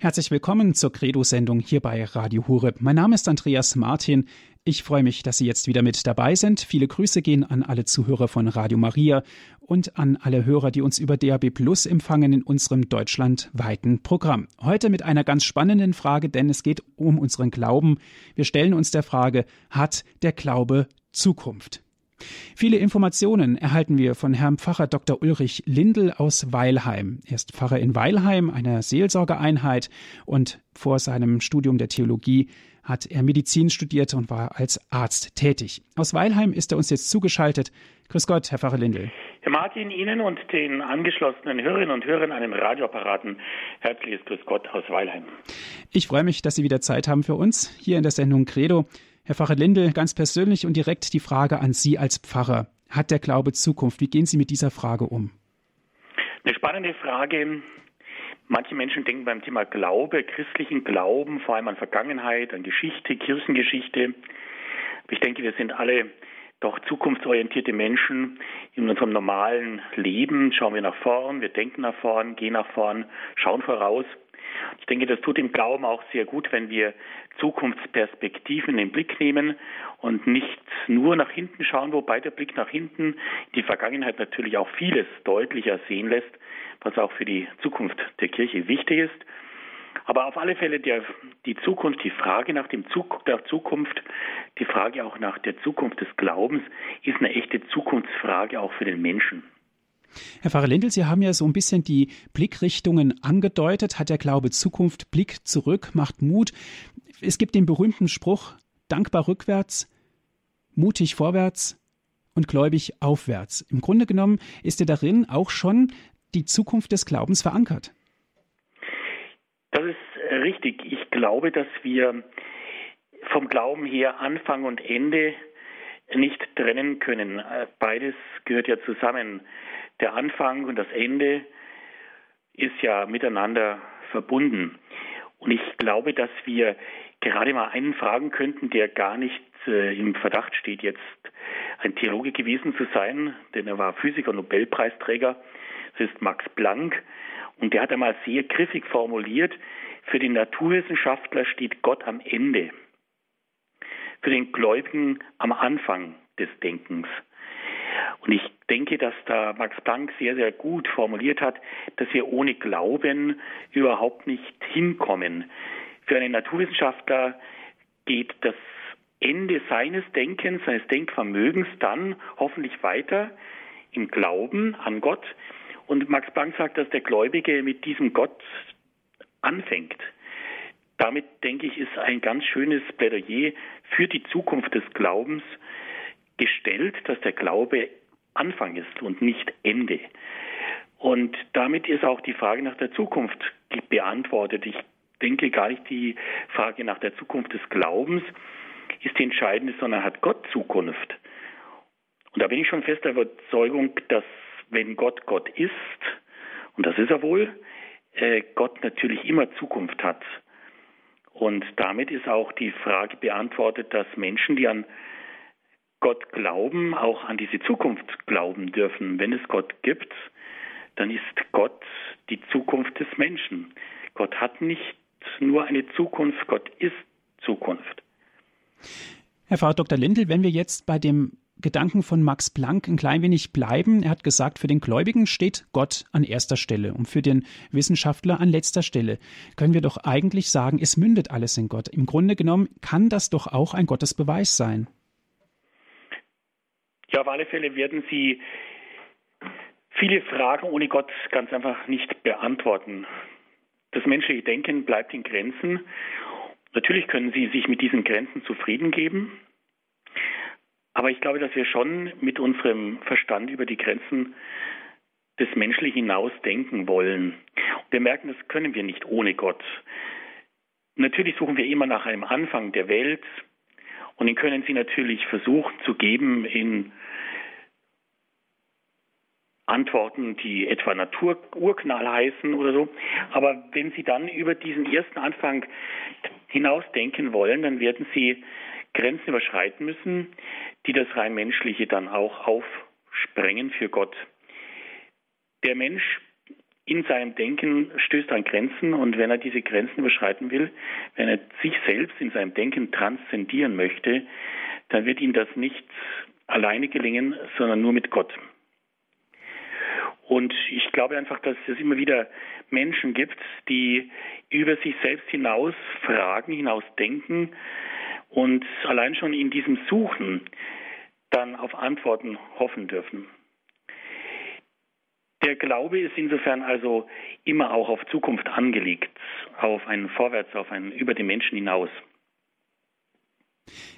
Herzlich willkommen zur Credo-Sendung hier bei Radio Hureb. Mein Name ist Andreas Martin. Ich freue mich, dass Sie jetzt wieder mit dabei sind. Viele Grüße gehen an alle Zuhörer von Radio Maria und an alle Hörer, die uns über DAB Plus empfangen in unserem deutschlandweiten Programm. Heute mit einer ganz spannenden Frage, denn es geht um unseren Glauben. Wir stellen uns der Frage, hat der Glaube Zukunft? Viele Informationen erhalten wir von Herrn Pfarrer Dr. Ulrich Lindel aus Weilheim. Er ist Pfarrer in Weilheim, einer Seelsorgeeinheit, und vor seinem Studium der Theologie hat er Medizin studiert und war als Arzt tätig. Aus Weilheim ist er uns jetzt zugeschaltet. Grüß Gott, Herr Pfarrer Lindel. Herr Martin, Ihnen und den angeschlossenen Hörerinnen und Hörern an den Radioapparaten herzliches Grüß Gott aus Weilheim. Ich freue mich, dass Sie wieder Zeit haben für uns hier in der Sendung Credo. Herr Pfarrer Lindel, ganz persönlich und direkt die Frage an Sie als Pfarrer. Hat der Glaube Zukunft? Wie gehen Sie mit dieser Frage um? Eine spannende Frage. Manche Menschen denken beim Thema Glaube, christlichen Glauben, vor allem an Vergangenheit, an Geschichte, Kirchengeschichte. Ich denke, wir sind alle doch zukunftsorientierte Menschen in unserem normalen Leben. Schauen wir nach vorn, wir denken nach vorn, gehen nach vorn, schauen voraus. Ich denke, das tut dem Glauben auch sehr gut, wenn wir Zukunftsperspektiven in den Blick nehmen und nicht nur nach hinten schauen, wobei der Blick nach hinten die Vergangenheit natürlich auch vieles deutlicher sehen lässt, was auch für die Zukunft der Kirche wichtig ist. Aber auf alle Fälle der, die Zukunft, die Frage nach dem Zug, der Zukunft, die Frage auch nach der Zukunft des Glaubens ist eine echte Zukunftsfrage auch für den Menschen. Herr Pfarrer Lindel, Sie haben ja so ein bisschen die Blickrichtungen angedeutet. Hat der Glaube Zukunft, Blick zurück, macht Mut. Es gibt den berühmten Spruch, dankbar rückwärts, mutig vorwärts und gläubig aufwärts. Im Grunde genommen ist er darin auch schon die Zukunft des Glaubens verankert. Das ist richtig. Ich glaube, dass wir vom Glauben her Anfang und Ende nicht trennen können. Beides gehört ja zusammen der Anfang und das Ende ist ja miteinander verbunden. Und ich glaube, dass wir gerade mal einen fragen könnten, der gar nicht äh, im Verdacht steht, jetzt ein Theologe gewesen zu sein, denn er war Physiker, Nobelpreisträger. Das ist Max Planck. Und der hat einmal sehr griffig formuliert, für den Naturwissenschaftler steht Gott am Ende, für den Gläubigen am Anfang des Denkens. Und ich denke, dass da Max Planck sehr, sehr gut formuliert hat, dass wir ohne Glauben überhaupt nicht hinkommen. Für einen Naturwissenschaftler geht das Ende seines Denkens, seines Denkvermögens dann hoffentlich weiter im Glauben an Gott. Und Max Planck sagt, dass der Gläubige mit diesem Gott anfängt. Damit, denke ich, ist ein ganz schönes Plädoyer für die Zukunft des Glaubens gestellt, dass der Glaube Anfang ist und nicht Ende. Und damit ist auch die Frage nach der Zukunft beantwortet. Ich denke gar nicht die Frage nach der Zukunft des Glaubens ist die entscheidende, sondern hat Gott Zukunft. Und da bin ich schon fest der Überzeugung, dass wenn Gott Gott ist, und das ist er wohl, äh, Gott natürlich immer Zukunft hat. Und damit ist auch die Frage beantwortet, dass Menschen, die an Gott glauben, auch an diese Zukunft glauben dürfen. Wenn es Gott gibt, dann ist Gott die Zukunft des Menschen. Gott hat nicht nur eine Zukunft, Gott ist Zukunft. Herr Frau Dr. Lindel, wenn wir jetzt bei dem Gedanken von Max Planck ein klein wenig bleiben. Er hat gesagt, für den Gläubigen steht Gott an erster Stelle und für den Wissenschaftler an letzter Stelle. Können wir doch eigentlich sagen, es mündet alles in Gott. Im Grunde genommen kann das doch auch ein Gottesbeweis sein. Ja, auf alle Fälle werden Sie viele Fragen ohne Gott ganz einfach nicht beantworten. Das menschliche Denken bleibt in Grenzen. Natürlich können Sie sich mit diesen Grenzen zufrieden geben. Aber ich glaube, dass wir schon mit unserem Verstand über die Grenzen des Menschlichen hinaus denken wollen. Und wir merken, das können wir nicht ohne Gott. Natürlich suchen wir immer nach einem Anfang der Welt, und den können Sie natürlich versuchen zu geben in Antworten, die etwa Natururknall heißen oder so. Aber wenn Sie dann über diesen ersten Anfang hinausdenken wollen, dann werden Sie Grenzen überschreiten müssen, die das rein menschliche dann auch aufsprengen für Gott. Der Mensch in seinem Denken stößt an Grenzen und wenn er diese Grenzen überschreiten will, wenn er sich selbst in seinem Denken transzendieren möchte, dann wird ihm das nicht alleine gelingen, sondern nur mit Gott. Und ich glaube einfach, dass es immer wieder Menschen gibt, die über sich selbst hinaus fragen, hinaus denken und allein schon in diesem Suchen dann auf Antworten hoffen dürfen. Der Glaube ist insofern also immer auch auf Zukunft angelegt, auf ein Vorwärts, auf ein über den Menschen hinaus.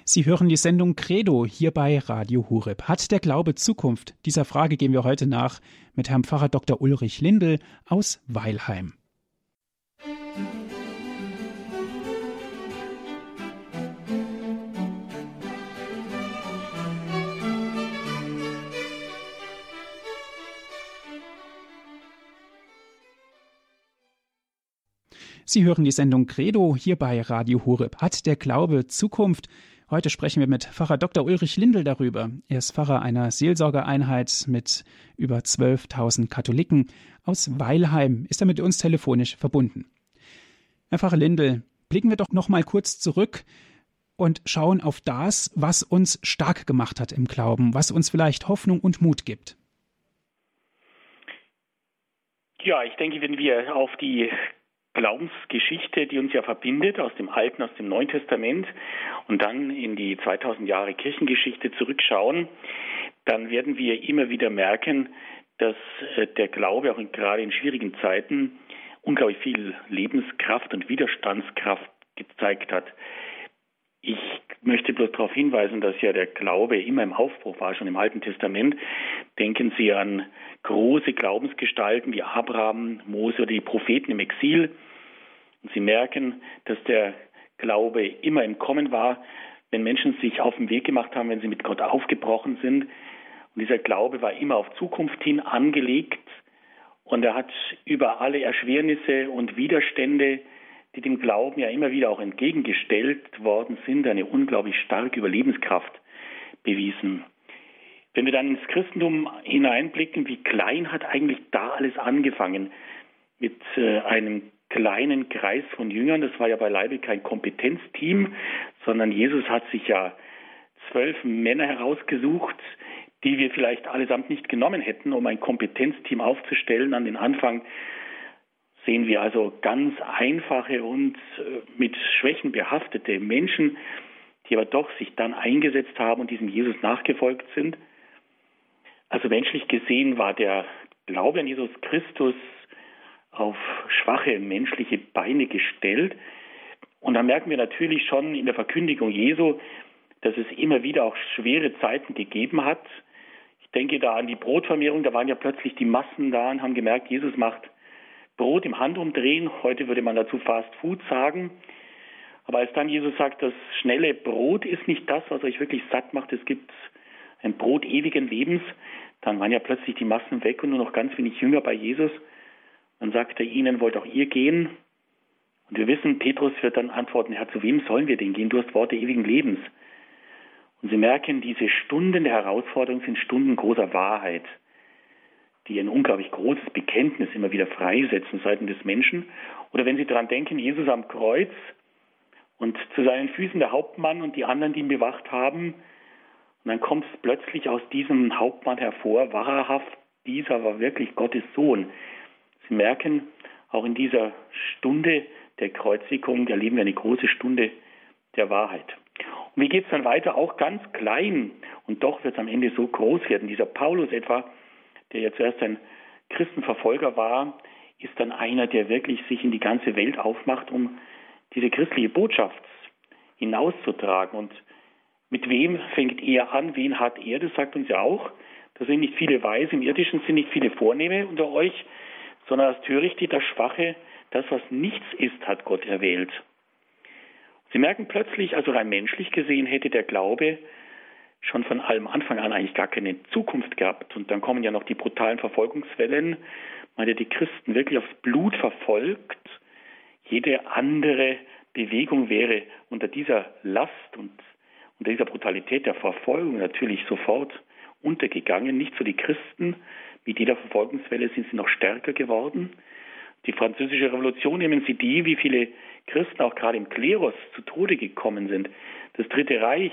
Sie hören die Sendung Credo hier bei Radio Hureb. Hat der Glaube Zukunft? Dieser Frage gehen wir heute nach mit Herrn Pfarrer Dr. Ulrich Lindel aus Weilheim. Sie hören die Sendung Credo hier bei Radio Horeb. Hat der Glaube Zukunft? Heute sprechen wir mit Pfarrer Dr. Ulrich Lindel darüber. Er ist Pfarrer einer Seelsorgereinheit mit über 12.000 Katholiken aus Weilheim. Ist er mit uns telefonisch verbunden? Herr Pfarrer Lindel, blicken wir doch noch mal kurz zurück und schauen auf das, was uns stark gemacht hat im Glauben, was uns vielleicht Hoffnung und Mut gibt. Ja, ich denke, wenn wir auf die Glaubensgeschichte, die uns ja verbindet aus dem Alten, aus dem Neuen Testament und dann in die 2000 Jahre Kirchengeschichte zurückschauen, dann werden wir immer wieder merken, dass äh, der Glaube auch in, gerade in schwierigen Zeiten unglaublich viel Lebenskraft und Widerstandskraft gezeigt hat. Ich möchte bloß darauf hinweisen, dass ja der Glaube immer im Aufbruch war, schon im Alten Testament. Denken Sie an große Glaubensgestalten wie Abraham, Mose oder die Propheten im Exil. Und Sie merken, dass der Glaube immer im Kommen war, wenn Menschen sich auf den Weg gemacht haben, wenn sie mit Gott aufgebrochen sind. Und dieser Glaube war immer auf Zukunft hin angelegt und er hat über alle Erschwernisse und Widerstände die dem Glauben ja immer wieder auch entgegengestellt worden sind, eine unglaublich starke Überlebenskraft bewiesen. Wenn wir dann ins Christentum hineinblicken, wie klein hat eigentlich da alles angefangen mit äh, einem kleinen Kreis von Jüngern. Das war ja beileibe kein Kompetenzteam, sondern Jesus hat sich ja zwölf Männer herausgesucht, die wir vielleicht allesamt nicht genommen hätten, um ein Kompetenzteam aufzustellen an den Anfang sehen wir also ganz einfache und äh, mit Schwächen behaftete Menschen, die aber doch sich dann eingesetzt haben und diesem Jesus nachgefolgt sind. Also menschlich gesehen war der Glaube an Jesus Christus auf schwache menschliche Beine gestellt. Und da merken wir natürlich schon in der Verkündigung Jesu, dass es immer wieder auch schwere Zeiten gegeben hat. Ich denke da an die Brotvermehrung, da waren ja plötzlich die Massen da und haben gemerkt, Jesus macht Brot im Handumdrehen. Heute würde man dazu Fast Food sagen. Aber als dann Jesus sagt, das schnelle Brot ist nicht das, was euch wirklich satt macht, es gibt ein Brot ewigen Lebens, dann waren ja plötzlich die Massen weg und nur noch ganz wenig Jünger bei Jesus. Dann sagt er ihnen, wollt auch ihr gehen? Und wir wissen, Petrus wird dann antworten, Herr, zu wem sollen wir denn gehen? Du hast Worte ewigen Lebens. Und Sie merken, diese Stunden der Herausforderung sind Stunden großer Wahrheit die ein unglaublich großes Bekenntnis immer wieder freisetzen seitens des Menschen. Oder wenn Sie daran denken, Jesus am Kreuz und zu seinen Füßen der Hauptmann und die anderen, die ihn bewacht haben. Und dann kommt es plötzlich aus diesem Hauptmann hervor, wahrhaft, dieser war wirklich Gottes Sohn. Sie merken, auch in dieser Stunde der Kreuzigung erleben wir eine große Stunde der Wahrheit. Und wie geht es dann weiter? Auch ganz klein. Und doch wird es am Ende so groß werden. Dieser Paulus etwa, der ja zuerst ein Christenverfolger war, ist dann einer, der wirklich sich in die ganze Welt aufmacht, um diese christliche Botschaft hinauszutragen. Und mit wem fängt er an? Wen hat er? Das sagt uns ja auch. Da sind nicht viele Weise, im Irdischen sind nicht viele Vornehme unter euch, sondern das Törichte, das Schwache, das, was nichts ist, hat Gott erwählt. Sie merken plötzlich, also rein menschlich gesehen, hätte der Glaube schon von allem Anfang an eigentlich gar keine Zukunft gehabt. Und dann kommen ja noch die brutalen Verfolgungswellen. Man hat die Christen wirklich aufs Blut verfolgt. Jede andere Bewegung wäre unter dieser Last und unter dieser Brutalität der Verfolgung natürlich sofort untergegangen. Nicht so die Christen. Mit jeder Verfolgungswelle sind sie noch stärker geworden. Die französische Revolution, nehmen Sie die, wie viele Christen auch gerade im Klerus zu Tode gekommen sind. Das Dritte Reich,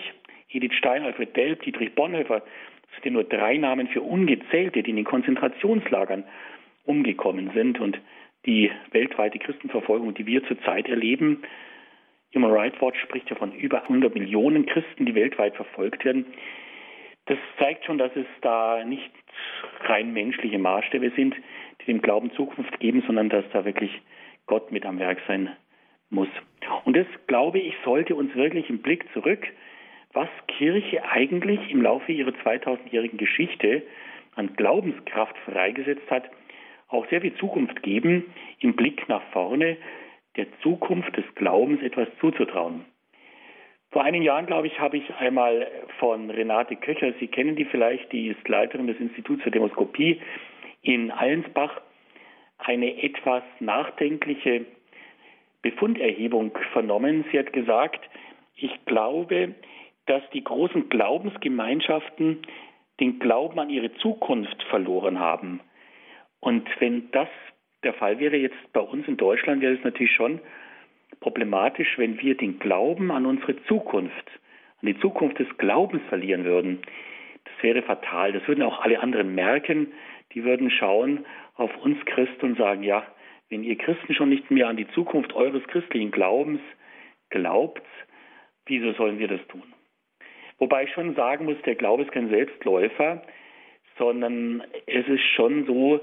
Edith Stein, Alfred Delp, Dietrich Bonhoeffer, das sind nur drei Namen für Ungezählte, die in den Konzentrationslagern umgekommen sind. Und die weltweite Christenverfolgung, die wir zurzeit erleben, Human Rights Watch spricht ja von über 100 Millionen Christen, die weltweit verfolgt werden. Das zeigt schon, dass es da nicht rein menschliche Maßstäbe sind, die dem Glauben Zukunft geben, sondern dass da wirklich Gott mit am Werk sein muss. Und das, glaube ich, sollte uns wirklich im Blick zurück, was Kirche eigentlich im Laufe ihrer 2000-jährigen Geschichte an Glaubenskraft freigesetzt hat, auch sehr viel Zukunft geben, im Blick nach vorne, der Zukunft des Glaubens etwas zuzutrauen. Vor einigen Jahren, glaube ich, habe ich einmal von Renate Köcher, Sie kennen die vielleicht, die ist Leiterin des Instituts für Demoskopie in Allensbach, eine etwas nachdenkliche Befunderhebung vernommen. Sie hat gesagt, ich glaube, dass die großen Glaubensgemeinschaften den Glauben an ihre Zukunft verloren haben. Und wenn das der Fall wäre jetzt bei uns in Deutschland, wäre es natürlich schon problematisch, wenn wir den Glauben an unsere Zukunft, an die Zukunft des Glaubens verlieren würden. Das wäre fatal. Das würden auch alle anderen merken. Die würden schauen auf uns Christen und sagen, ja, wenn ihr Christen schon nicht mehr an die Zukunft eures christlichen Glaubens glaubt, wieso sollen wir das tun? Wobei ich schon sagen muss, der Glaube ist kein Selbstläufer, sondern es ist schon so,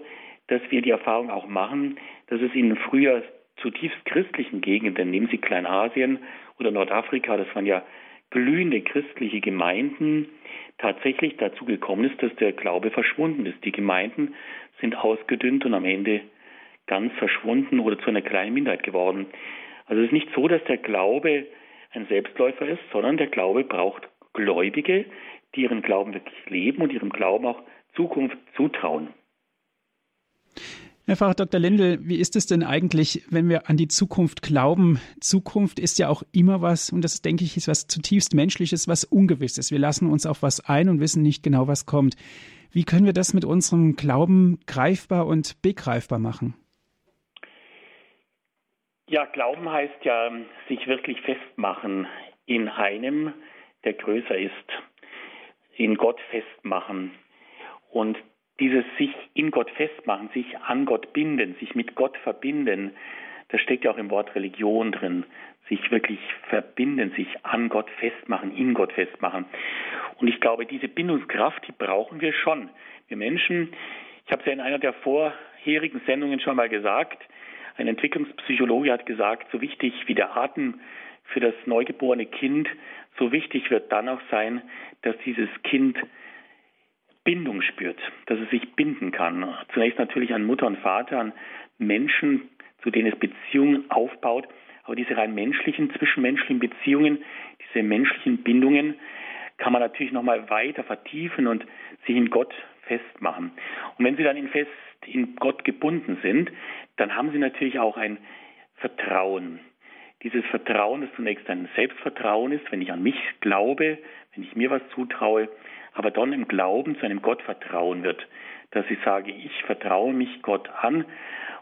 dass wir die Erfahrung auch machen, dass es in früher zutiefst christlichen Gegenden, nehmen Sie Kleinasien oder Nordafrika, das waren ja glühende christliche Gemeinden, tatsächlich dazu gekommen ist, dass der Glaube verschwunden ist. Die Gemeinden sind ausgedünnt und am Ende ganz verschwunden oder zu einer kleinen Minderheit geworden. Also es ist nicht so, dass der Glaube ein Selbstläufer ist, sondern der Glaube braucht Gläubige, die ihren Glauben wirklich leben und ihrem Glauben auch Zukunft zutrauen. Herr Pfarrer Dr. Lindel, wie ist es denn eigentlich, wenn wir an die Zukunft glauben? Zukunft ist ja auch immer was, und das denke ich, ist was zutiefst Menschliches, was Ungewisses. Wir lassen uns auf was ein und wissen nicht genau, was kommt. Wie können wir das mit unserem Glauben greifbar und begreifbar machen? Ja, Glauben heißt ja, sich wirklich festmachen in einem, der größer ist, in Gott festmachen. Und dieses sich in Gott festmachen, sich an Gott binden, sich mit Gott verbinden, das steckt ja auch im Wort Religion drin. Sich wirklich verbinden, sich an Gott festmachen, in Gott festmachen. Und ich glaube, diese Bindungskraft, die brauchen wir schon. Wir Menschen, ich habe es ja in einer der vorherigen Sendungen schon mal gesagt, ein Entwicklungspsychologe hat gesagt, so wichtig wie der Atem für das neugeborene Kind, so wichtig wird dann auch sein, dass dieses Kind Bindung spürt, dass es sich binden kann. Zunächst natürlich an Mutter und Vater, an Menschen, zu denen es Beziehungen aufbaut. Aber diese rein menschlichen, zwischenmenschlichen Beziehungen, diese menschlichen Bindungen kann man natürlich nochmal weiter vertiefen und sich in Gott festmachen. Und wenn sie dann in fest in Gott gebunden sind, dann haben sie natürlich auch ein Vertrauen. Dieses Vertrauen, das zunächst ein Selbstvertrauen ist, wenn ich an mich glaube, wenn ich mir was zutraue, aber dann im Glauben zu einem Gott vertrauen wird, dass ich sage, ich vertraue mich Gott an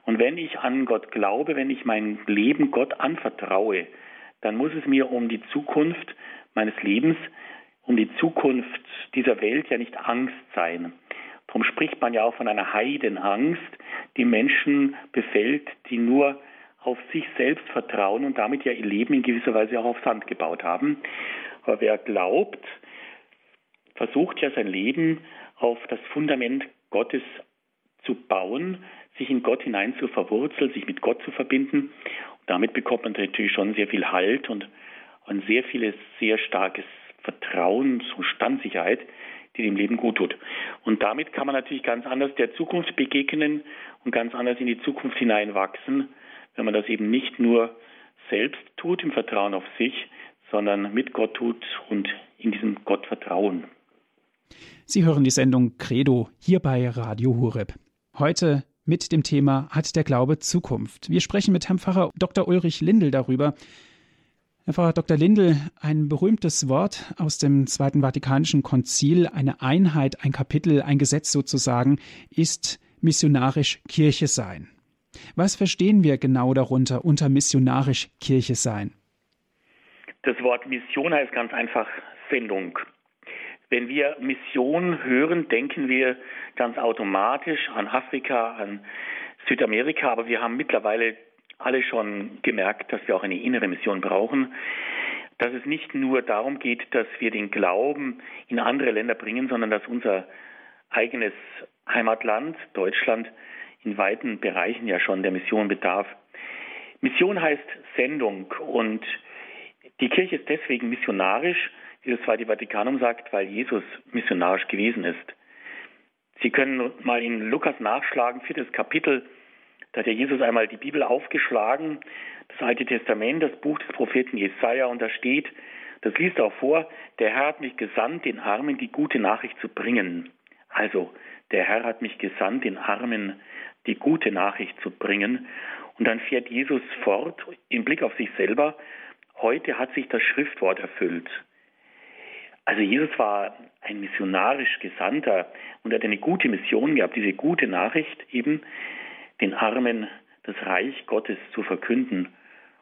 und wenn ich an Gott glaube, wenn ich mein Leben Gott anvertraue, dann muss es mir um die Zukunft meines Lebens, um die Zukunft dieser Welt ja nicht Angst sein. Darum spricht man ja auch von einer Heidenangst, die Menschen befällt, die nur auf sich selbst vertrauen und damit ja ihr Leben in gewisser Weise auch auf Sand gebaut haben. Aber wer glaubt, versucht ja sein Leben auf das Fundament Gottes zu bauen, sich in Gott hinein zu verwurzeln, sich mit Gott zu verbinden. Und damit bekommt man natürlich schon sehr viel Halt und ein sehr vieles, sehr starkes Vertrauen, so Standsicherheit, die dem Leben gut tut. Und damit kann man natürlich ganz anders der Zukunft begegnen und ganz anders in die Zukunft hineinwachsen, wenn man das eben nicht nur selbst tut im Vertrauen auf sich, sondern mit Gott tut und in diesem Gott vertrauen. Sie hören die Sendung Credo hier bei Radio Hureb. Heute mit dem Thema Hat der Glaube Zukunft? Wir sprechen mit Herrn Pfarrer Dr. Ulrich Lindel darüber. Herr Pfarrer Dr. Lindel, ein berühmtes Wort aus dem Zweiten Vatikanischen Konzil, eine Einheit, ein Kapitel, ein Gesetz sozusagen, ist missionarisch Kirche sein. Was verstehen wir genau darunter unter missionarisch Kirche sein? Das Wort Mission heißt ganz einfach Sendung. Wenn wir Mission hören, denken wir ganz automatisch an Afrika, an Südamerika, aber wir haben mittlerweile alle schon gemerkt, dass wir auch eine innere Mission brauchen, dass es nicht nur darum geht, dass wir den Glauben in andere Länder bringen, sondern dass unser eigenes Heimatland, Deutschland, in weiten Bereichen ja schon der Mission bedarf. Mission heißt Sendung und die Kirche ist deswegen missionarisch, wie das Zweite Vatikanum sagt, weil Jesus missionarisch gewesen ist. Sie können mal in Lukas nachschlagen, viertes Kapitel, da hat ja Jesus einmal die Bibel aufgeschlagen, das Alte Testament, das Buch des Propheten Jesaja, und da steht, das liest auch vor, der Herr hat mich gesandt, den Armen die gute Nachricht zu bringen. Also, der Herr hat mich gesandt, den Armen die gute Nachricht zu bringen. Und dann fährt Jesus fort im Blick auf sich selber. Heute hat sich das Schriftwort erfüllt. Also Jesus war ein missionarisch Gesandter und hat eine gute Mission gehabt, diese gute Nachricht eben den Armen das Reich Gottes zu verkünden.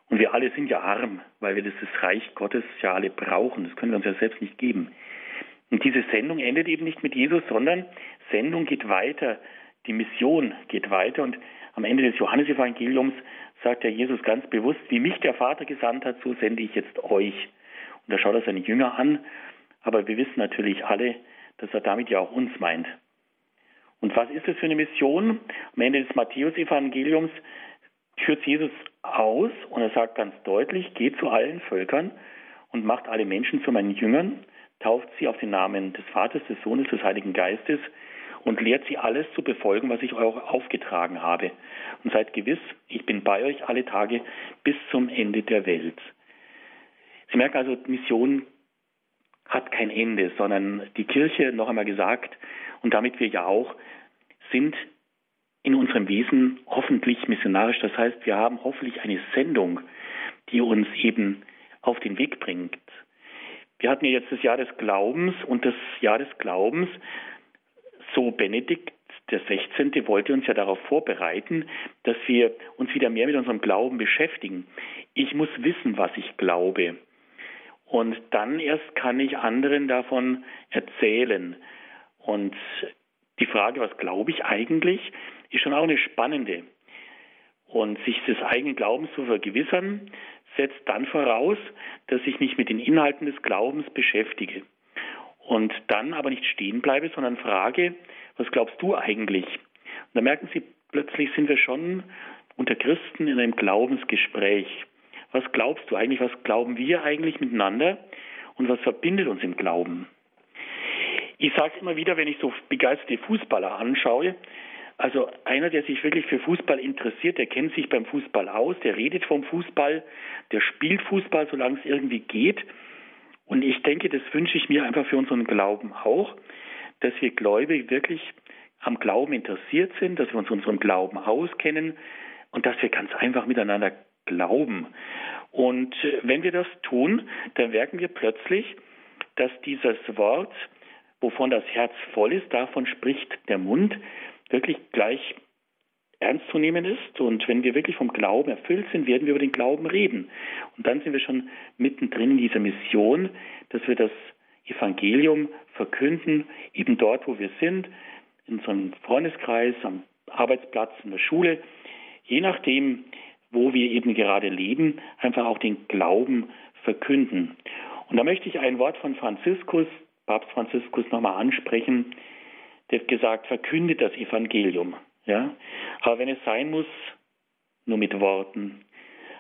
Und wir alle sind ja arm, weil wir dieses Reich Gottes ja alle brauchen. Das können wir uns ja selbst nicht geben. Und diese Sendung endet eben nicht mit Jesus, sondern Sendung geht weiter, die Mission geht weiter. Und am Ende des Johannesevangeliums sagt ja Jesus ganz bewusst, wie mich der Vater gesandt hat, so sende ich jetzt euch. Und da schaut er seine Jünger an, aber wir wissen natürlich alle, dass er damit ja auch uns meint. Und was ist das für eine Mission? Am Ende des Matthäus-Evangeliums führt Jesus aus und er sagt ganz deutlich, geht zu allen Völkern und macht alle Menschen zu meinen Jüngern, tauft sie auf den Namen des Vaters, des Sohnes, des Heiligen Geistes und lehrt sie alles zu befolgen, was ich euch aufgetragen habe. Und seid gewiss, ich bin bei euch alle Tage bis zum Ende der Welt. Sie merken also, Mission hat kein Ende, sondern die Kirche, noch einmal gesagt, und damit wir ja auch, sind in unserem Wesen hoffentlich missionarisch. Das heißt, wir haben hoffentlich eine Sendung, die uns eben auf den Weg bringt. Wir hatten ja jetzt das Jahr des Glaubens und das Jahr des Glaubens, so Benedikt der 16. wollte uns ja darauf vorbereiten, dass wir uns wieder mehr mit unserem Glauben beschäftigen. Ich muss wissen, was ich glaube. Und dann erst kann ich anderen davon erzählen. Und die Frage, was glaube ich eigentlich, ist schon auch eine spannende. Und sich des eigenen Glaubens zu vergewissern, setzt dann voraus, dass ich mich mit den Inhalten des Glaubens beschäftige. Und dann aber nicht stehen bleibe, sondern frage, was glaubst du eigentlich? Und da merken Sie, plötzlich sind wir schon unter Christen in einem Glaubensgespräch was glaubst du eigentlich, was glauben wir eigentlich miteinander und was verbindet uns im Glauben? Ich sage es immer wieder, wenn ich so begeisterte Fußballer anschaue, also einer, der sich wirklich für Fußball interessiert, der kennt sich beim Fußball aus, der redet vom Fußball, der spielt Fußball, solange es irgendwie geht. Und ich denke, das wünsche ich mir einfach für unseren Glauben auch, dass wir Gläubig wirklich am Glauben interessiert sind, dass wir uns unserem Glauben auskennen und dass wir ganz einfach miteinander glauben. Und äh, wenn wir das tun, dann merken wir plötzlich, dass dieses Wort, wovon das Herz voll ist, davon spricht der Mund, wirklich gleich ernst zu nehmen ist. Und wenn wir wirklich vom Glauben erfüllt sind, werden wir über den Glauben reden. Und dann sind wir schon mittendrin in dieser Mission, dass wir das Evangelium verkünden, eben dort, wo wir sind, in unserem Freundeskreis, am Arbeitsplatz, in der Schule, je nachdem, wo wir eben gerade leben, einfach auch den Glauben verkünden. Und da möchte ich ein Wort von Franziskus, Papst Franziskus, nochmal ansprechen. Der hat gesagt, verkündet das Evangelium. Ja? Aber wenn es sein muss, nur mit Worten.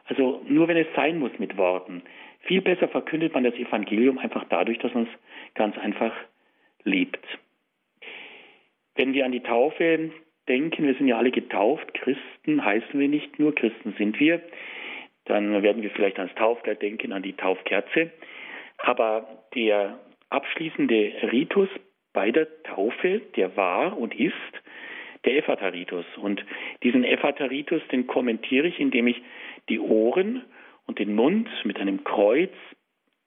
Also nur wenn es sein muss mit Worten. Viel besser verkündet man das Evangelium einfach dadurch, dass man es ganz einfach lebt. Wenn wir an die Taufe denken, wir sind ja alle getauft, Christen heißen wir nicht nur, Christen sind wir, dann werden wir vielleicht ans Taufkleid denken, an die Taufkerze. Aber der abschließende Ritus bei der Taufe, der war und ist der Ephataritus. Und diesen Ephataritus, den kommentiere ich, indem ich die Ohren und den Mund mit einem Kreuz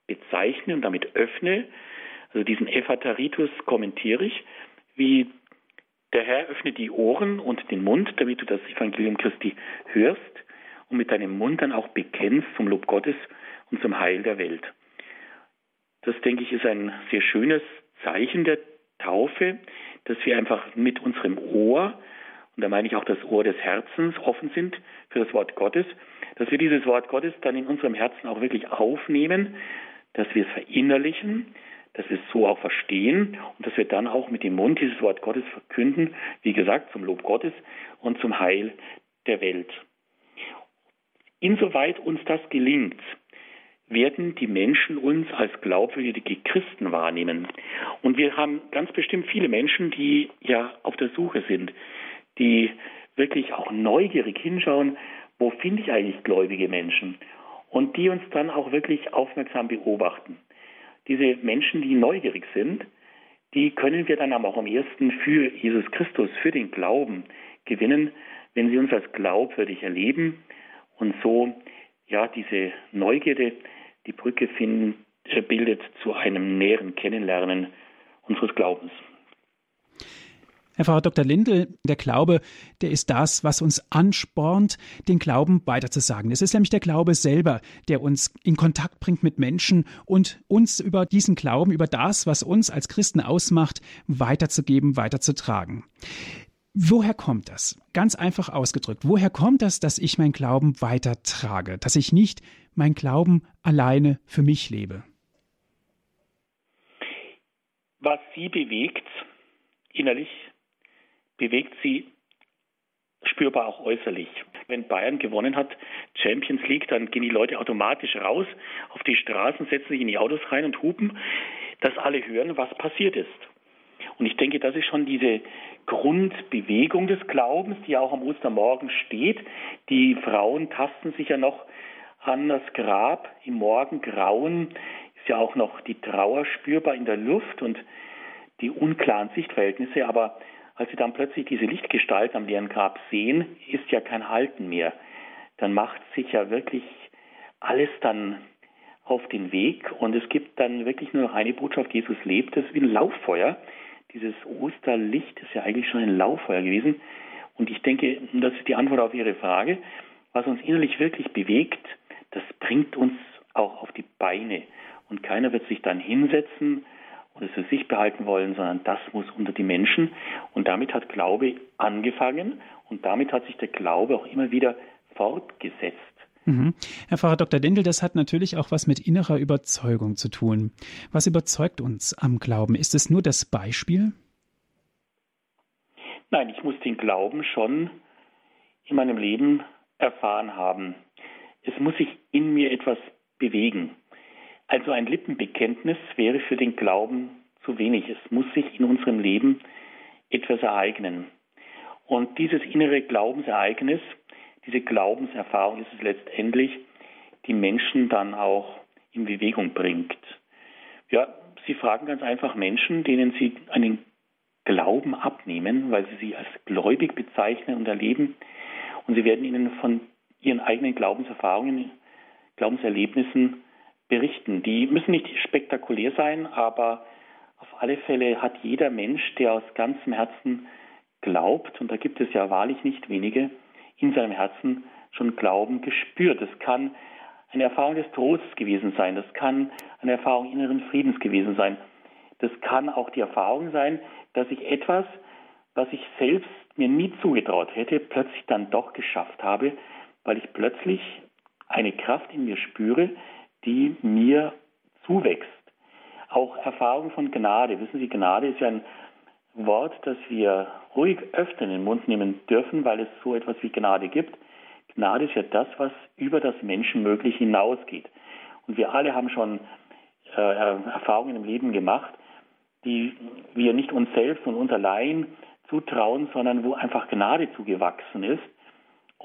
bezeichne und damit öffne. Also diesen Ephataritus kommentiere ich, wie Der Herr öffnet die Ohren und den Mund, damit du das Evangelium Christi hörst und mit deinem Mund dann auch bekennst zum Lob Gottes und zum Heil der Welt. Das, denke ich, ist ein sehr schönes Zeichen der Taufe, dass wir einfach mit unserem Ohr, und da meine ich auch das Ohr des Herzens, offen sind für das Wort Gottes, dass wir dieses Wort Gottes dann in unserem Herzen auch wirklich aufnehmen, dass wir es verinnerlichen, dass wir es so auch verstehen und dass wir dann auch mit dem Mund dieses Wort Gottes verkünden, wie gesagt, zum Lob Gottes und zum Heil der Welt. Insoweit uns das gelingt, werden die Menschen uns als glaubwürdige Christen wahrnehmen. Und wir haben ganz bestimmt viele Menschen, die ja auf der Suche sind, die wirklich auch neugierig hinschauen, wo finde ich eigentlich gläubige Menschen? Und die uns dann auch wirklich aufmerksam beobachten. Diese Menschen, die neugierig sind, die können wir dann aber auch am ersten für Jesus Christus, für den Glauben gewinnen, wenn sie uns als glaubwürdig erleben und so ja diese Neugierde die Brücke finden, bildet zu einem näheren Kennenlernen unseres Glaubens. Herr Pfarrer Dr. Lindel, der Glaube, der ist das, was uns anspornt, den Glauben weiterzusagen. Es ist nämlich der Glaube selber, der uns in Kontakt bringt mit Menschen und uns über diesen Glauben, über das, was uns als Christen ausmacht, weiterzugeben, weiterzutragen. Woher kommt das? Ganz einfach ausgedrückt, woher kommt das, dass ich mein Glauben weitertrage, dass ich nicht mein Glauben alleine für mich lebe? Was Sie bewegt, innerlich, bewegt Sie spürbar auch äußerlich. Wenn Bayern gewonnen hat, Champions League, dann gehen die Leute automatisch raus auf die Straßen, setzen sich in die Autos rein und hupen, dass alle hören, was passiert ist. Und ich denke, das ist schon diese Grundbewegung des Glaubens, die auch am Ostermorgen steht. Die Frauen tasten sich ja noch an das Grab im Morgengrauen. Ist ja auch noch die Trauer spürbar in der Luft und die unklaren Sichtverhältnisse. Aber als sie dann plötzlich diese Lichtgestalt am leeren Grab sehen, ist ja kein Halten mehr. Dann macht sich ja wirklich alles dann auf den Weg und es gibt dann wirklich nur noch eine Botschaft, Jesus lebt, das ist wie ein Lauffeuer dieses Osterlicht ist ja eigentlich schon ein Lauffeuer gewesen. Und ich denke, das ist die Antwort auf Ihre Frage. Was uns innerlich wirklich bewegt, das bringt uns auch auf die Beine. Und keiner wird sich dann hinsetzen und es für sich behalten wollen, sondern das muss unter die Menschen. Und damit hat Glaube angefangen und damit hat sich der Glaube auch immer wieder fortgesetzt. Mhm. Herr Pfarrer Dr. Dindel, das hat natürlich auch was mit innerer Überzeugung zu tun. Was überzeugt uns am Glauben? Ist es nur das Beispiel? Nein, ich muss den Glauben schon in meinem Leben erfahren haben. Es muss sich in mir etwas bewegen. Also ein Lippenbekenntnis wäre für den Glauben zu wenig. Es muss sich in unserem Leben etwas ereignen. Und dieses innere Glaubensereignis, diese Glaubenserfahrung ist es letztendlich, die Menschen dann auch in Bewegung bringt. Ja, Sie fragen ganz einfach Menschen, denen Sie einen Glauben abnehmen, weil Sie sie als gläubig bezeichnen und erleben. Und Sie werden ihnen von ihren eigenen Glaubenserfahrungen, Glaubenserlebnissen berichten. Die müssen nicht spektakulär sein, aber auf alle Fälle hat jeder Mensch, der aus ganzem Herzen glaubt, und da gibt es ja wahrlich nicht wenige, in seinem Herzen schon Glauben gespürt. Es kann eine Erfahrung des Trostes gewesen sein, das kann eine Erfahrung inneren Friedens gewesen sein. Das kann auch die Erfahrung sein, dass ich etwas, was ich selbst mir nie zugetraut hätte, plötzlich dann doch geschafft habe, weil ich plötzlich eine Kraft in mir spüre, die mir zuwächst. Auch Erfahrung von Gnade. Wissen Sie, Gnade ist ja ein Wort, das wir ruhig öfter in den Mund nehmen dürfen, weil es so etwas wie Gnade gibt. Gnade ist ja das, was über das Menschenmögliche hinausgeht. Und wir alle haben schon äh, Erfahrungen im Leben gemacht, die wir nicht uns selbst und uns allein zutrauen, sondern wo einfach Gnade zugewachsen ist.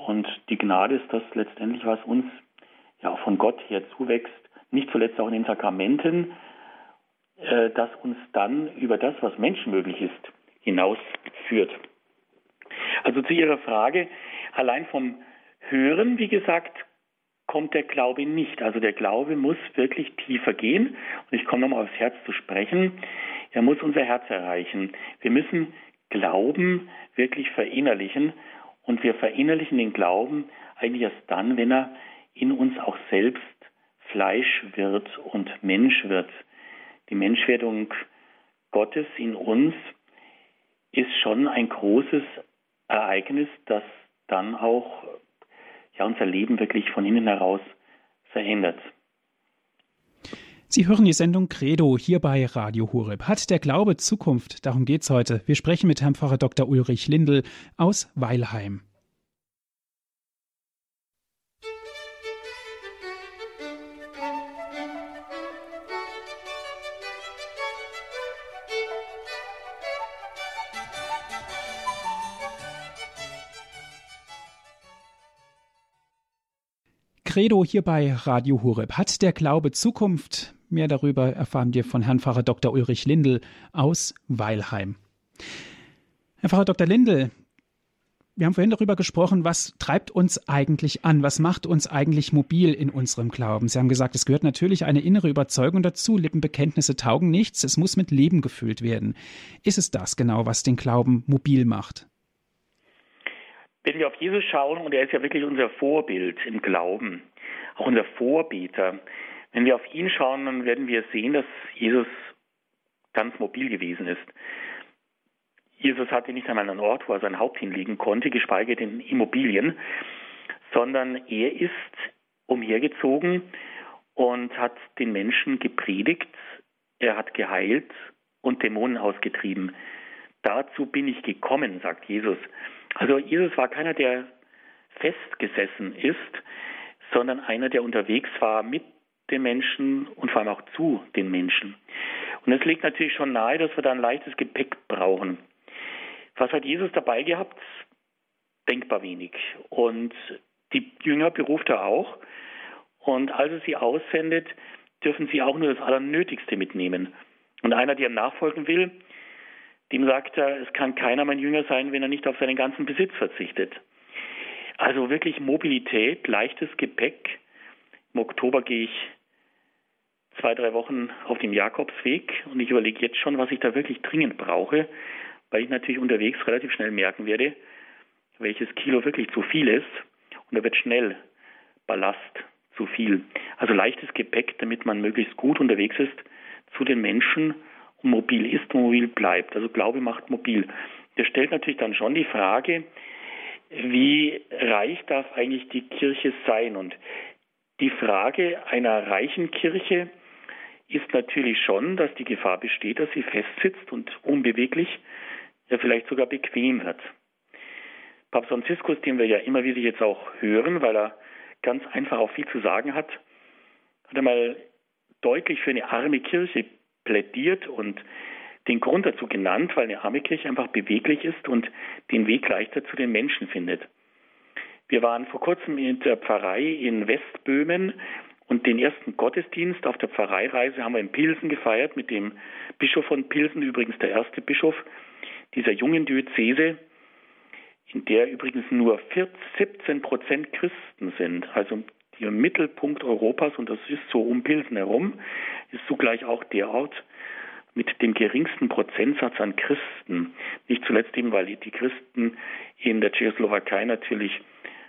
Und die Gnade ist das letztendlich, was uns ja auch von Gott her zuwächst, nicht zuletzt auch in den Sakramenten, äh, das uns dann über das, was menschenmöglich ist, hinausführt. Also zu Ihrer Frage, allein vom Hören, wie gesagt, kommt der Glaube nicht. Also der Glaube muss wirklich tiefer gehen. Und ich komme nochmal aufs Herz zu sprechen. Er muss unser Herz erreichen. Wir müssen Glauben wirklich verinnerlichen. Und wir verinnerlichen den Glauben eigentlich erst dann, wenn er in uns auch selbst Fleisch wird und Mensch wird. Die Menschwerdung Gottes in uns ist schon ein großes Ereignis, das dann auch ja, unser Leben wirklich von innen heraus verändert. Sie hören die Sendung Credo hier bei Radio Horeb. Hat der Glaube Zukunft? Darum geht's heute. Wir sprechen mit Herrn Pfarrer Dr. Ulrich Lindel aus Weilheim. Credo hier bei Radio Horeb. Hat der Glaube Zukunft? Mehr darüber erfahren wir von Herrn Pfarrer Dr. Ulrich Lindel aus Weilheim. Herr Pfarrer Dr. Lindel, wir haben vorhin darüber gesprochen, was treibt uns eigentlich an? Was macht uns eigentlich mobil in unserem Glauben? Sie haben gesagt, es gehört natürlich eine innere Überzeugung dazu. Lippenbekenntnisse taugen nichts. Es muss mit Leben gefüllt werden. Ist es das genau, was den Glauben mobil macht? Wenn wir auf Jesus schauen, und er ist ja wirklich unser Vorbild im Glauben, auch unser Vorbeter, wenn wir auf ihn schauen, dann werden wir sehen, dass Jesus ganz mobil gewesen ist. Jesus hatte nicht einmal einen Ort, wo er sein Haupt hinlegen konnte, geschweige denn Immobilien, sondern er ist umhergezogen und hat den Menschen gepredigt, er hat geheilt und Dämonen ausgetrieben. Dazu bin ich gekommen, sagt Jesus. Also Jesus war keiner, der festgesessen ist, sondern einer, der unterwegs war mit den Menschen und vor allem auch zu den Menschen. Und es liegt natürlich schon nahe, dass wir da ein leichtes Gepäck brauchen. Was hat Jesus dabei gehabt? Denkbar wenig. Und die Jünger beruft er auch. Und als er sie aussendet, dürfen sie auch nur das Allernötigste mitnehmen. Und einer, der ihm nachfolgen will, dem sagt er, es kann keiner mein Jünger sein, wenn er nicht auf seinen ganzen Besitz verzichtet. Also wirklich Mobilität, leichtes Gepäck. Im Oktober gehe ich zwei, drei Wochen auf den Jakobsweg und ich überlege jetzt schon, was ich da wirklich dringend brauche, weil ich natürlich unterwegs relativ schnell merken werde, welches Kilo wirklich zu viel ist und da wird schnell Ballast zu viel. Also leichtes Gepäck, damit man möglichst gut unterwegs ist zu den Menschen und mobil ist, mobil bleibt. Also Glaube macht mobil. Das stellt natürlich dann schon die Frage, wie reich darf eigentlich die Kirche sein? Und die Frage einer reichen Kirche ist natürlich schon, dass die Gefahr besteht, dass sie festsitzt und unbeweglich, ja vielleicht sogar bequem wird. Papst Franziskus, den wir ja immer wieder jetzt auch hören, weil er ganz einfach auch viel zu sagen hat, hat einmal deutlich für eine arme Kirche plädiert und den Grund dazu genannt, weil eine arme Kirche einfach beweglich ist und den Weg leichter zu den Menschen findet. Wir waren vor kurzem in der Pfarrei in Westböhmen und den ersten Gottesdienst auf der Pfarreireise haben wir in Pilsen gefeiert mit dem Bischof von Pilsen, übrigens der erste Bischof dieser jungen Diözese, in der übrigens nur 17 Prozent Christen sind. Also der Mittelpunkt Europas, und das ist so um Pilsen herum, ist zugleich auch der Ort mit dem geringsten Prozentsatz an Christen. Nicht zuletzt eben, weil die Christen in der Tschechoslowakei natürlich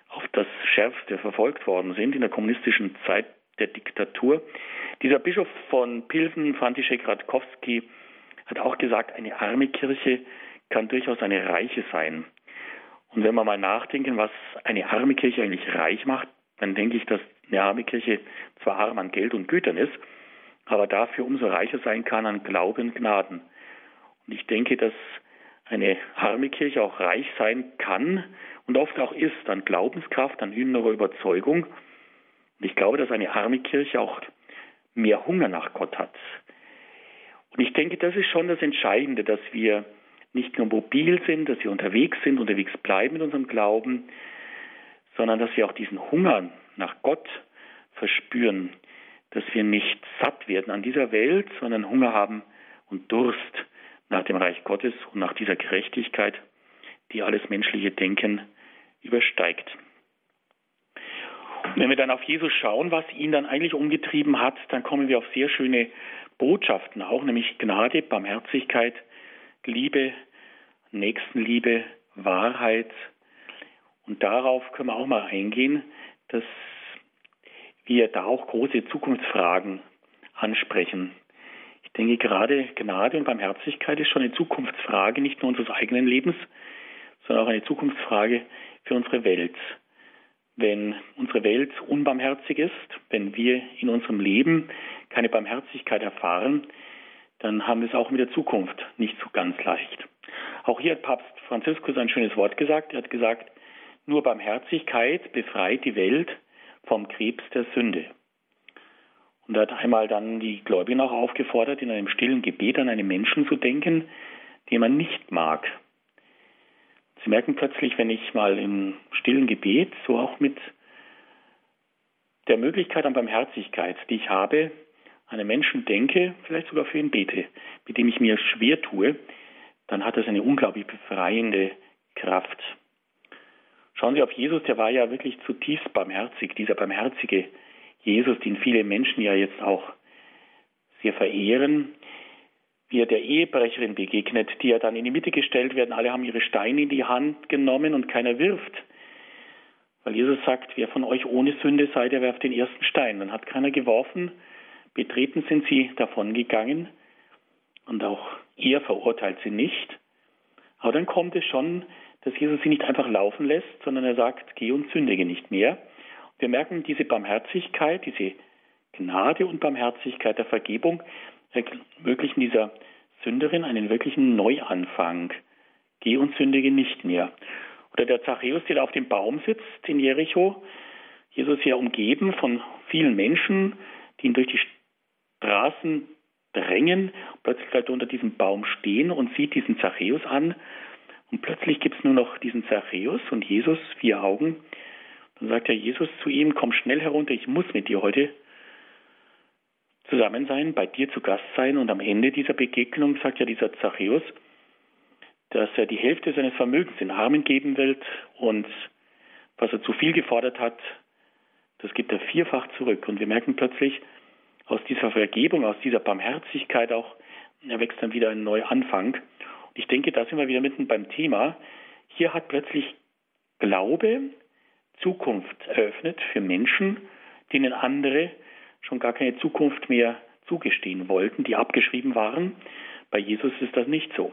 auf das Schärfste verfolgt worden sind in der kommunistischen Zeit der Diktatur. Dieser Bischof von Pilsen, František Radkowski, hat auch gesagt, eine arme Kirche kann durchaus eine reiche sein. Und wenn wir mal nachdenken, was eine arme Kirche eigentlich reich macht, dann denke ich, dass eine arme Kirche zwar arm an Geld und Gütern ist, aber dafür umso reicher sein kann an Glauben und Gnaden. Und ich denke, dass eine arme Kirche auch reich sein kann und oft auch ist an Glaubenskraft, an innerer Überzeugung. Und ich glaube, dass eine arme Kirche auch mehr Hunger nach Gott hat. Und ich denke, das ist schon das Entscheidende, dass wir nicht nur mobil sind, dass wir unterwegs sind, unterwegs bleiben in unserem Glauben, sondern dass wir auch diesen Hunger nach Gott verspüren, dass wir nicht satt werden an dieser Welt, sondern Hunger haben und Durst nach dem Reich Gottes und nach dieser Gerechtigkeit, die alles menschliche Denken übersteigt. Wenn wir dann auf Jesus schauen, was ihn dann eigentlich umgetrieben hat, dann kommen wir auf sehr schöne Botschaften auch, nämlich Gnade, Barmherzigkeit, Liebe, Nächstenliebe, Wahrheit. Und darauf können wir auch mal eingehen, dass wir da auch große Zukunftsfragen ansprechen. Ich denke, gerade Gnade und Barmherzigkeit ist schon eine Zukunftsfrage, nicht nur unseres eigenen Lebens, sondern auch eine Zukunftsfrage für unsere Welt. Wenn unsere Welt unbarmherzig ist, wenn wir in unserem Leben keine Barmherzigkeit erfahren, dann haben wir es auch mit der Zukunft nicht so ganz leicht. Auch hier hat Papst Franziskus ein schönes Wort gesagt. Er hat gesagt, nur Barmherzigkeit befreit die Welt vom Krebs der Sünde. Und er hat einmal dann die Gläubigen auch aufgefordert, in einem stillen Gebet an einen Menschen zu denken, den man nicht mag. Sie merken plötzlich, wenn ich mal im stillen Gebet, so auch mit der Möglichkeit an Barmherzigkeit, die ich habe, an einen Menschen denke, vielleicht sogar für ihn bete, mit dem ich mir schwer tue, dann hat das eine unglaublich befreiende Kraft. Schauen Sie auf Jesus, der war ja wirklich zutiefst barmherzig, dieser barmherzige Jesus, den viele Menschen ja jetzt auch sehr verehren, wie er der Ehebrecherin begegnet, die ja dann in die Mitte gestellt werden. Alle haben ihre Steine in die Hand genommen und keiner wirft. Weil Jesus sagt, wer von euch ohne Sünde sei, der werft den ersten Stein. Dann hat keiner geworfen. Betreten sind sie davongegangen. Und auch er verurteilt sie nicht. Aber dann kommt es schon, dass Jesus sie nicht einfach laufen lässt, sondern er sagt, geh und sündige nicht mehr. Wir merken diese Barmherzigkeit, diese Gnade und Barmherzigkeit der Vergebung ermöglichen dieser Sünderin einen wirklichen Neuanfang. Geh und sündige nicht mehr. Oder der Zachäus, der auf dem Baum sitzt in Jericho. Jesus ja umgeben von vielen Menschen, die ihn durch die Straßen drängen. Plötzlich bleibt er unter diesem Baum stehen und sieht diesen Zachäus an. Und plötzlich gibt es nur noch diesen Zachäus und Jesus, vier Augen. Dann sagt er Jesus zu ihm, komm schnell herunter, ich muss mit dir heute zusammen sein, bei dir zu Gast sein. Und am Ende dieser Begegnung sagt ja dieser Zachäus, dass er die Hälfte seines Vermögens den Armen geben wird und was er zu viel gefordert hat, das gibt er vierfach zurück. Und wir merken plötzlich, aus dieser Vergebung, aus dieser Barmherzigkeit auch, erwächst dann wieder ein neuer Anfang. Und ich denke, da sind wir wieder mitten beim Thema. Hier hat plötzlich Glaube Zukunft eröffnet für Menschen, denen andere schon gar keine Zukunft mehr zugestehen wollten, die abgeschrieben waren. Bei Jesus ist das nicht so.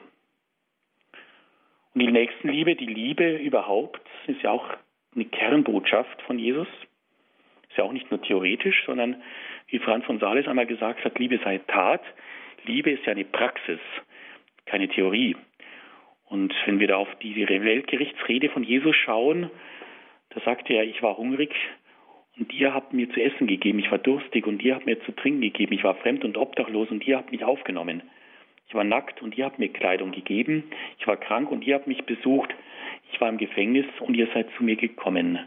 Und die Nächstenliebe, die Liebe überhaupt, ist ja auch eine Kernbotschaft von Jesus. Ist ja auch nicht nur theoretisch, sondern wie Franz von Sales einmal gesagt hat, Liebe sei Tat. Liebe ist ja eine Praxis, keine Theorie. Und wenn wir da auf diese Weltgerichtsrede von Jesus schauen, da sagte er, ich war hungrig und ihr habt mir zu essen gegeben, ich war durstig und ihr habt mir zu trinken gegeben, ich war fremd und obdachlos und ihr habt mich aufgenommen. Ich war nackt und ihr habt mir Kleidung gegeben, ich war krank und ihr habt mich besucht, ich war im Gefängnis und ihr seid zu mir gekommen.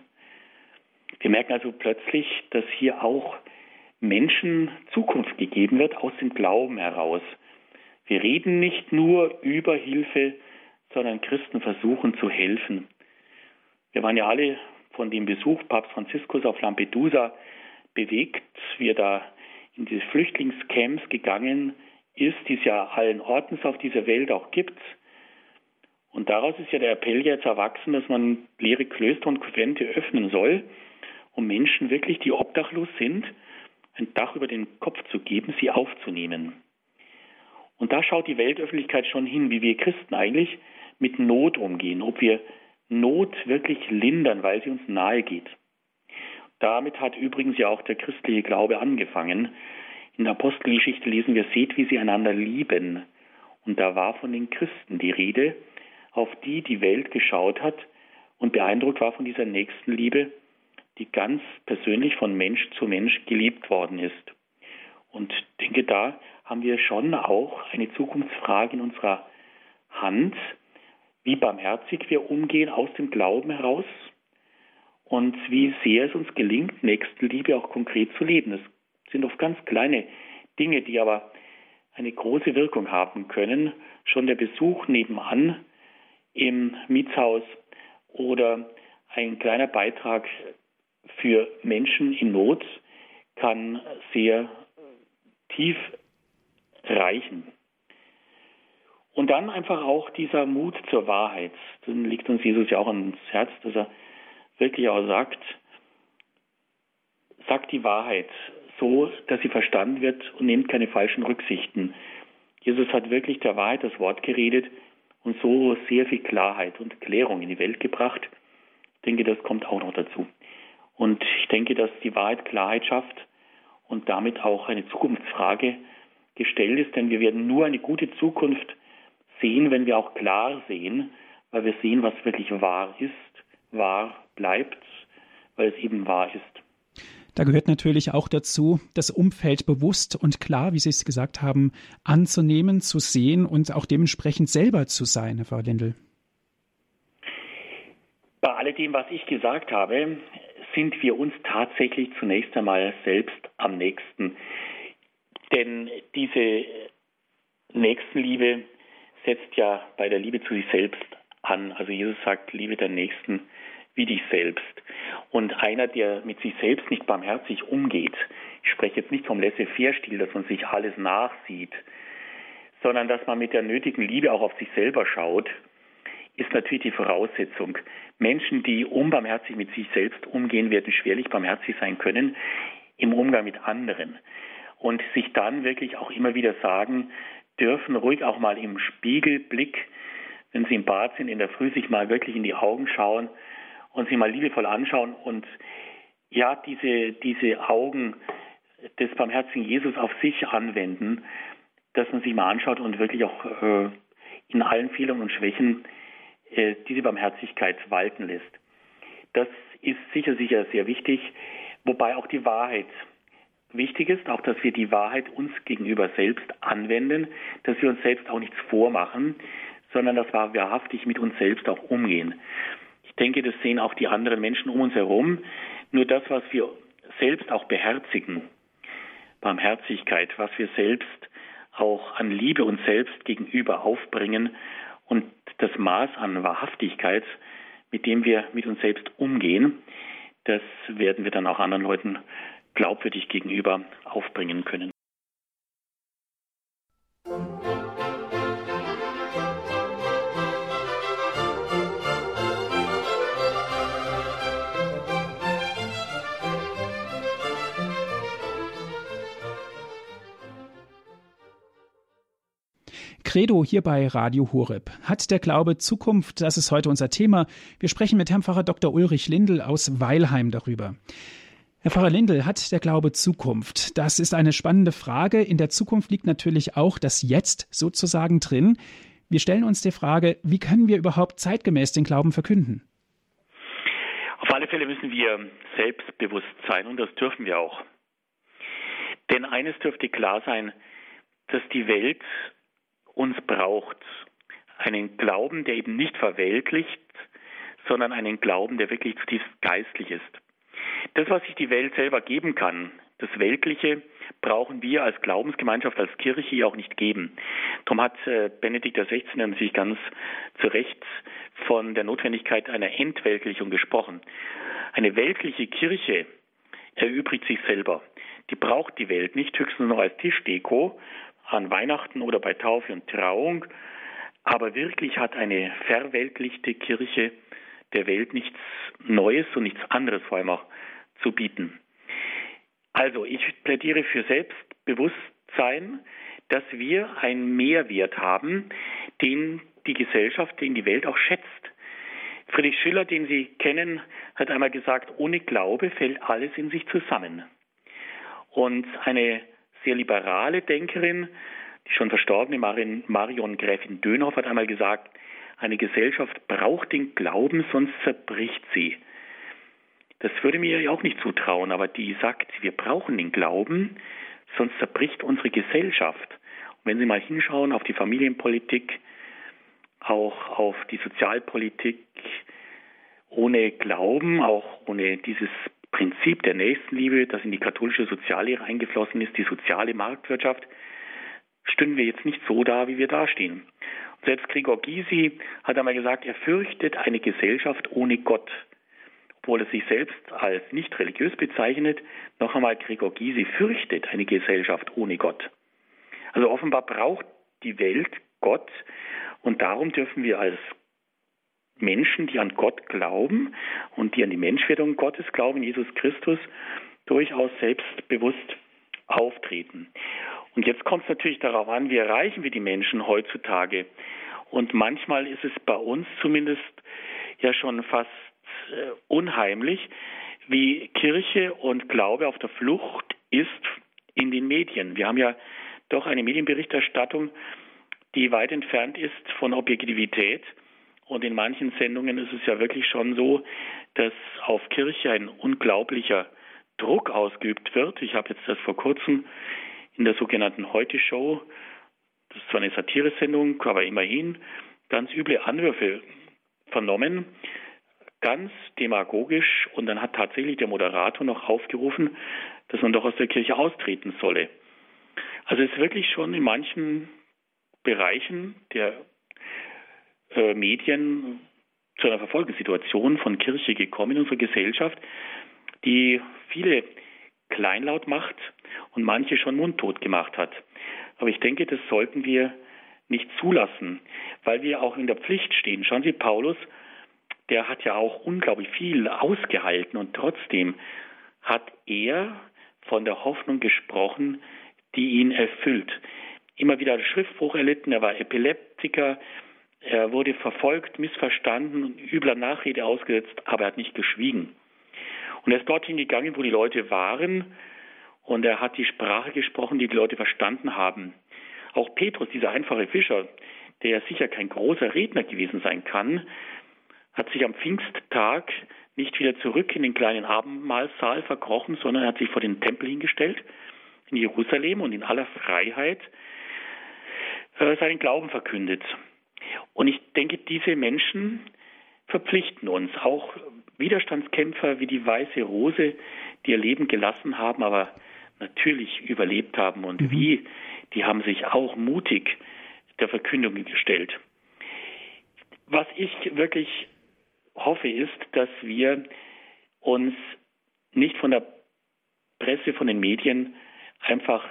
Wir merken also plötzlich, dass hier auch Menschen Zukunft gegeben wird aus dem Glauben heraus. Wir reden nicht nur über Hilfe, sondern Christen versuchen zu helfen. Wir waren ja alle von dem Besuch Papst Franziskus auf Lampedusa bewegt, wie er da in diese Flüchtlingscamps gegangen ist, die es ja allen Ortens auf dieser Welt auch gibt. Und daraus ist ja der Appell jetzt erwachsen, dass man leere Klöster und Konvente öffnen soll, um Menschen wirklich, die obdachlos sind, ein Dach über den Kopf zu geben, sie aufzunehmen. Und da schaut die Weltöffentlichkeit schon hin, wie wir Christen eigentlich mit Not umgehen, ob wir Not wirklich lindern, weil sie uns nahe geht. Damit hat übrigens ja auch der christliche Glaube angefangen. In der Apostelgeschichte lesen wir, seht, wie sie einander lieben. Und da war von den Christen die Rede, auf die die Welt geschaut hat und beeindruckt war von dieser Nächstenliebe, die ganz persönlich von Mensch zu Mensch geliebt worden ist. Und denke, da haben wir schon auch eine Zukunftsfrage in unserer Hand, wie barmherzig wir umgehen aus dem Glauben heraus und wie sehr es uns gelingt, Nächstenliebe auch konkret zu leben. Das sind oft ganz kleine Dinge, die aber eine große Wirkung haben können. Schon der Besuch nebenan im Mietshaus oder ein kleiner Beitrag für Menschen in Not kann sehr tief reichen. Und dann einfach auch dieser Mut zur Wahrheit. Dann liegt uns Jesus ja auch ans Herz, dass er wirklich auch sagt, sagt die Wahrheit so, dass sie verstanden wird und nehmt keine falschen Rücksichten. Jesus hat wirklich der Wahrheit das Wort geredet und so sehr viel Klarheit und Klärung in die Welt gebracht. Ich denke, das kommt auch noch dazu. Und ich denke, dass die Wahrheit Klarheit schafft und damit auch eine Zukunftsfrage gestellt ist, denn wir werden nur eine gute Zukunft sehen, wenn wir auch klar sehen, weil wir sehen, was wirklich wahr ist, wahr bleibt, weil es eben wahr ist. Da gehört natürlich auch dazu, das Umfeld bewusst und klar, wie Sie es gesagt haben, anzunehmen, zu sehen und auch dementsprechend selber zu sein, Herr Frau Lindl. Bei alledem, was ich gesagt habe, sind wir uns tatsächlich zunächst einmal selbst am nächsten. Denn diese Nächstenliebe setzt ja bei der Liebe zu sich selbst an. Also Jesus sagt, liebe den Nächsten wie dich selbst. Und einer, der mit sich selbst nicht barmherzig umgeht, ich spreche jetzt nicht vom Laissez-faire-Stil, dass man sich alles nachsieht, sondern dass man mit der nötigen Liebe auch auf sich selber schaut, ist natürlich die Voraussetzung. Menschen, die unbarmherzig mit sich selbst umgehen, werden schwerlich barmherzig sein können im Umgang mit anderen. Und sich dann wirklich auch immer wieder sagen, dürfen ruhig auch mal im Spiegelblick, wenn sie im Bad sind, in der Früh sich mal wirklich in die Augen schauen und sie mal liebevoll anschauen und ja, diese, diese Augen des barmherzigen Jesus auf sich anwenden, dass man sich mal anschaut und wirklich auch äh, in allen Fehlern und Schwächen äh, diese Barmherzigkeit walten lässt. Das ist sicher, sicher sehr wichtig, wobei auch die Wahrheit wichtig ist, auch dass wir die Wahrheit uns gegenüber selbst anwenden, dass wir uns selbst auch nichts vormachen, sondern dass wir wahrhaftig mit uns selbst auch umgehen. Ich denke, das sehen auch die anderen Menschen um uns herum. Nur das, was wir selbst auch beherzigen, Barmherzigkeit, was wir selbst auch an Liebe uns selbst gegenüber aufbringen und das Maß an Wahrhaftigkeit, mit dem wir mit uns selbst umgehen, das werden wir dann auch anderen Leuten glaubwürdig gegenüber aufbringen können. Credo hier bei Radio Horeb. Hat der Glaube Zukunft? Das ist heute unser Thema. Wir sprechen mit Herrn Pfarrer Dr. Ulrich Lindl aus Weilheim darüber. Herr Pfarrer Lindl, hat der Glaube Zukunft? Das ist eine spannende Frage. In der Zukunft liegt natürlich auch das Jetzt sozusagen drin. Wir stellen uns die Frage, wie können wir überhaupt zeitgemäß den Glauben verkünden? Auf alle Fälle müssen wir selbstbewusst sein und das dürfen wir auch. Denn eines dürfte klar sein, dass die Welt uns braucht. Einen Glauben, der eben nicht verweltlicht, sondern einen Glauben, der wirklich zutiefst geistlich ist. Das, was sich die Welt selber geben kann, das Weltliche, brauchen wir als Glaubensgemeinschaft, als Kirche auch nicht geben. Darum hat äh, Benedikt XVI. sich ganz zu Recht von der Notwendigkeit einer Entweltlichung gesprochen. Eine weltliche Kirche erübrigt sich selber. Die braucht die Welt nicht höchstens noch als Tischdeko, an Weihnachten oder bei Taufe und Trauung, aber wirklich hat eine verweltlichte Kirche der Welt nichts Neues und nichts anderes vor allem auch zu bieten. Also ich plädiere für Selbstbewusstsein, dass wir einen Mehrwert haben, den die Gesellschaft, den die Welt auch schätzt. Friedrich Schiller, den Sie kennen, hat einmal gesagt, ohne Glaube fällt alles in sich zusammen. Und eine sehr liberale Denkerin, die schon verstorbene Marion Gräfin Dönhoff hat einmal gesagt, eine Gesellschaft braucht den Glauben, sonst zerbricht sie. Das würde mir ja auch nicht zutrauen, aber die sagt, wir brauchen den Glauben, sonst zerbricht unsere Gesellschaft. Und wenn Sie mal hinschauen auf die Familienpolitik, auch auf die Sozialpolitik, ohne Glauben, auch ohne dieses Prinzip der Nächstenliebe, das in die katholische Soziallehre eingeflossen ist, die soziale Marktwirtschaft, stünden wir jetzt nicht so da, wie wir dastehen. Selbst Gregor Gysi hat einmal gesagt, er fürchtet eine Gesellschaft ohne Gott. Obwohl er sich selbst als nicht religiös bezeichnet, noch einmal Gregor Gysi fürchtet eine Gesellschaft ohne Gott. Also offenbar braucht die Welt Gott. Und darum dürfen wir als Menschen, die an Gott glauben und die an die Menschwerdung Gottes glauben, Jesus Christus, durchaus selbstbewusst auftreten. Und jetzt kommt es natürlich darauf an, wie erreichen wir die Menschen heutzutage. Und manchmal ist es bei uns zumindest ja schon fast äh, unheimlich, wie Kirche und Glaube auf der Flucht ist in den Medien. Wir haben ja doch eine Medienberichterstattung, die weit entfernt ist von Objektivität. Und in manchen Sendungen ist es ja wirklich schon so, dass auf Kirche ein unglaublicher Druck ausgeübt wird. Ich habe jetzt das vor kurzem in der sogenannten Heute-Show, das ist zwar eine Satiresendung, aber immerhin ganz üble Anwürfe vernommen, ganz demagogisch. Und dann hat tatsächlich der Moderator noch aufgerufen, dass man doch aus der Kirche austreten solle. Also es ist wirklich schon in manchen Bereichen der äh, Medien zu einer Verfolgungssituation von Kirche gekommen in unserer Gesellschaft, die viele kleinlaut macht und manche schon mundtot gemacht hat. Aber ich denke, das sollten wir nicht zulassen, weil wir auch in der Pflicht stehen. Schauen Sie, Paulus, der hat ja auch unglaublich viel ausgehalten und trotzdem hat er von der Hoffnung gesprochen, die ihn erfüllt. Immer wieder Schriftbruch erlitten, er war Epileptiker, er wurde verfolgt, missverstanden übler Nachrede ausgesetzt, aber er hat nicht geschwiegen. Und er ist dorthin gegangen, wo die Leute waren, und er hat die Sprache gesprochen, die die Leute verstanden haben. Auch Petrus, dieser einfache Fischer, der sicher kein großer Redner gewesen sein kann, hat sich am Pfingsttag nicht wieder zurück in den kleinen Abendmahlsaal verkrochen, sondern hat sich vor den Tempel hingestellt in Jerusalem und in aller Freiheit äh, seinen Glauben verkündet. Und ich denke, diese Menschen verpflichten uns, auch Widerstandskämpfer wie die Weiße Rose, die ihr Leben gelassen haben, aber natürlich überlebt haben und mhm. wie, die haben sich auch mutig der Verkündung gestellt. Was ich wirklich hoffe, ist, dass wir uns nicht von der Presse, von den Medien einfach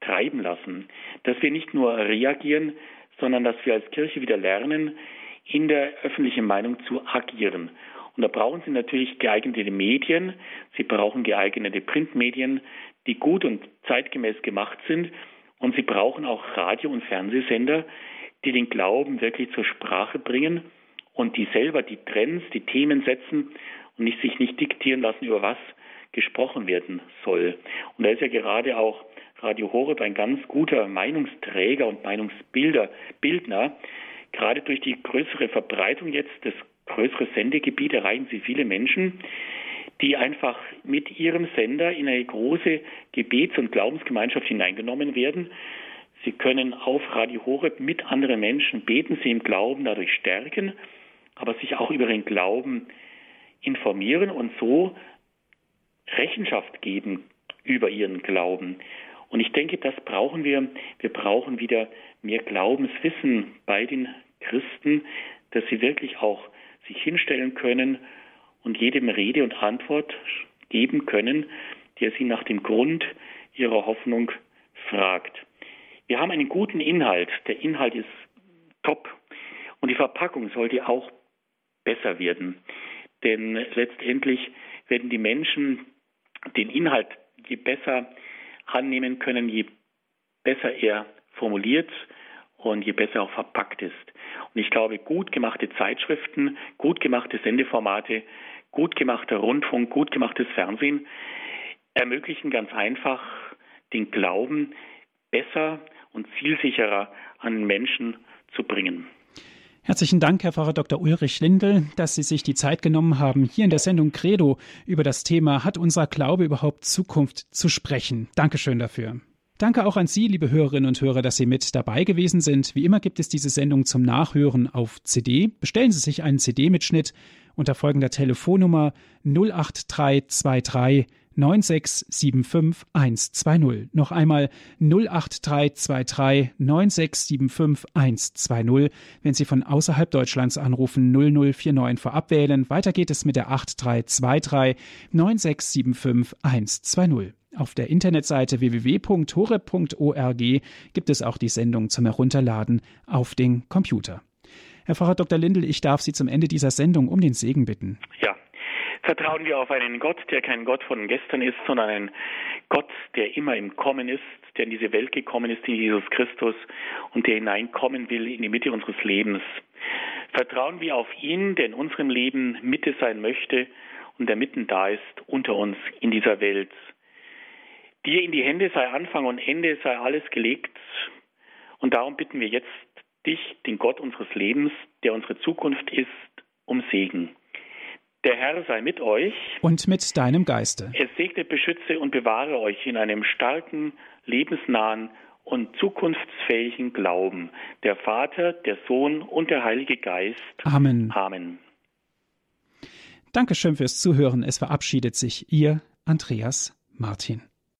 treiben lassen, dass wir nicht nur reagieren, sondern dass wir als Kirche wieder lernen, in der öffentlichen Meinung zu agieren. Und da brauchen Sie natürlich geeignete Medien, Sie brauchen geeignete Printmedien, die gut und zeitgemäß gemacht sind. Und Sie brauchen auch Radio- und Fernsehsender, die den Glauben wirklich zur Sprache bringen und die selber die Trends, die Themen setzen und nicht, sich nicht diktieren lassen, über was gesprochen werden soll. Und da ist ja gerade auch Radio Horeb ein ganz guter Meinungsträger und Meinungsbilder, Bildner. Gerade durch die größere Verbreitung jetzt, das größere Sendegebiet erreichen sie viele Menschen, die einfach mit ihrem Sender in eine große Gebets- und Glaubensgemeinschaft hineingenommen werden. Sie können auf Radio Horeb mit anderen Menschen beten, sie im Glauben dadurch stärken, aber sich auch über den Glauben informieren und so Rechenschaft geben über ihren Glauben. Und ich denke, das brauchen wir. Wir brauchen wieder mehr Glaubenswissen bei den Christen, dass sie wirklich auch sich hinstellen können und jedem Rede und Antwort geben können, der sie nach dem Grund ihrer Hoffnung fragt. Wir haben einen guten Inhalt. Der Inhalt ist top. Und die Verpackung sollte auch besser werden. Denn letztendlich werden die Menschen den Inhalt je besser annehmen können, je besser er formuliert und je besser auch verpackt ist. Und ich glaube, gut gemachte Zeitschriften, gut gemachte Sendeformate, gut gemachter Rundfunk, gut gemachtes Fernsehen ermöglichen ganz einfach den Glauben besser und zielsicherer an Menschen zu bringen. Herzlichen Dank, Herr Pfarrer Dr. Ulrich Lindel, dass Sie sich die Zeit genommen haben, hier in der Sendung Credo über das Thema Hat unser Glaube überhaupt Zukunft zu sprechen? Dankeschön dafür. Danke auch an Sie, liebe Hörerinnen und Hörer, dass Sie mit dabei gewesen sind. Wie immer gibt es diese Sendung zum Nachhören auf CD. Bestellen Sie sich einen CD-Mitschnitt unter folgender Telefonnummer 08323 9675120. Noch einmal 08323 9675120. Wenn Sie von außerhalb Deutschlands anrufen, 0049 vorab wählen. Weiter geht es mit der 8323 9675120. Auf der Internetseite www.horeb.org gibt es auch die Sendung zum Herunterladen auf den Computer. Herr Pfarrer Dr. Lindel, ich darf Sie zum Ende dieser Sendung um den Segen bitten. Ja. Vertrauen wir auf einen Gott, der kein Gott von gestern ist, sondern ein Gott, der immer im Kommen ist, der in diese Welt gekommen ist, in Jesus Christus und der hineinkommen will in die Mitte unseres Lebens. Vertrauen wir auf ihn, der in unserem Leben Mitte sein möchte und der mitten da ist unter uns in dieser Welt. Dir in die Hände sei Anfang und Ende, sei alles gelegt. Und darum bitten wir jetzt dich, den Gott unseres Lebens, der unsere Zukunft ist, um Segen. Der Herr sei mit euch. Und mit deinem Geiste. Er segne, beschütze und bewahre euch in einem starken, lebensnahen und zukunftsfähigen Glauben. Der Vater, der Sohn und der Heilige Geist. Amen. Amen. Dankeschön fürs Zuhören. Es verabschiedet sich Ihr Andreas Martin.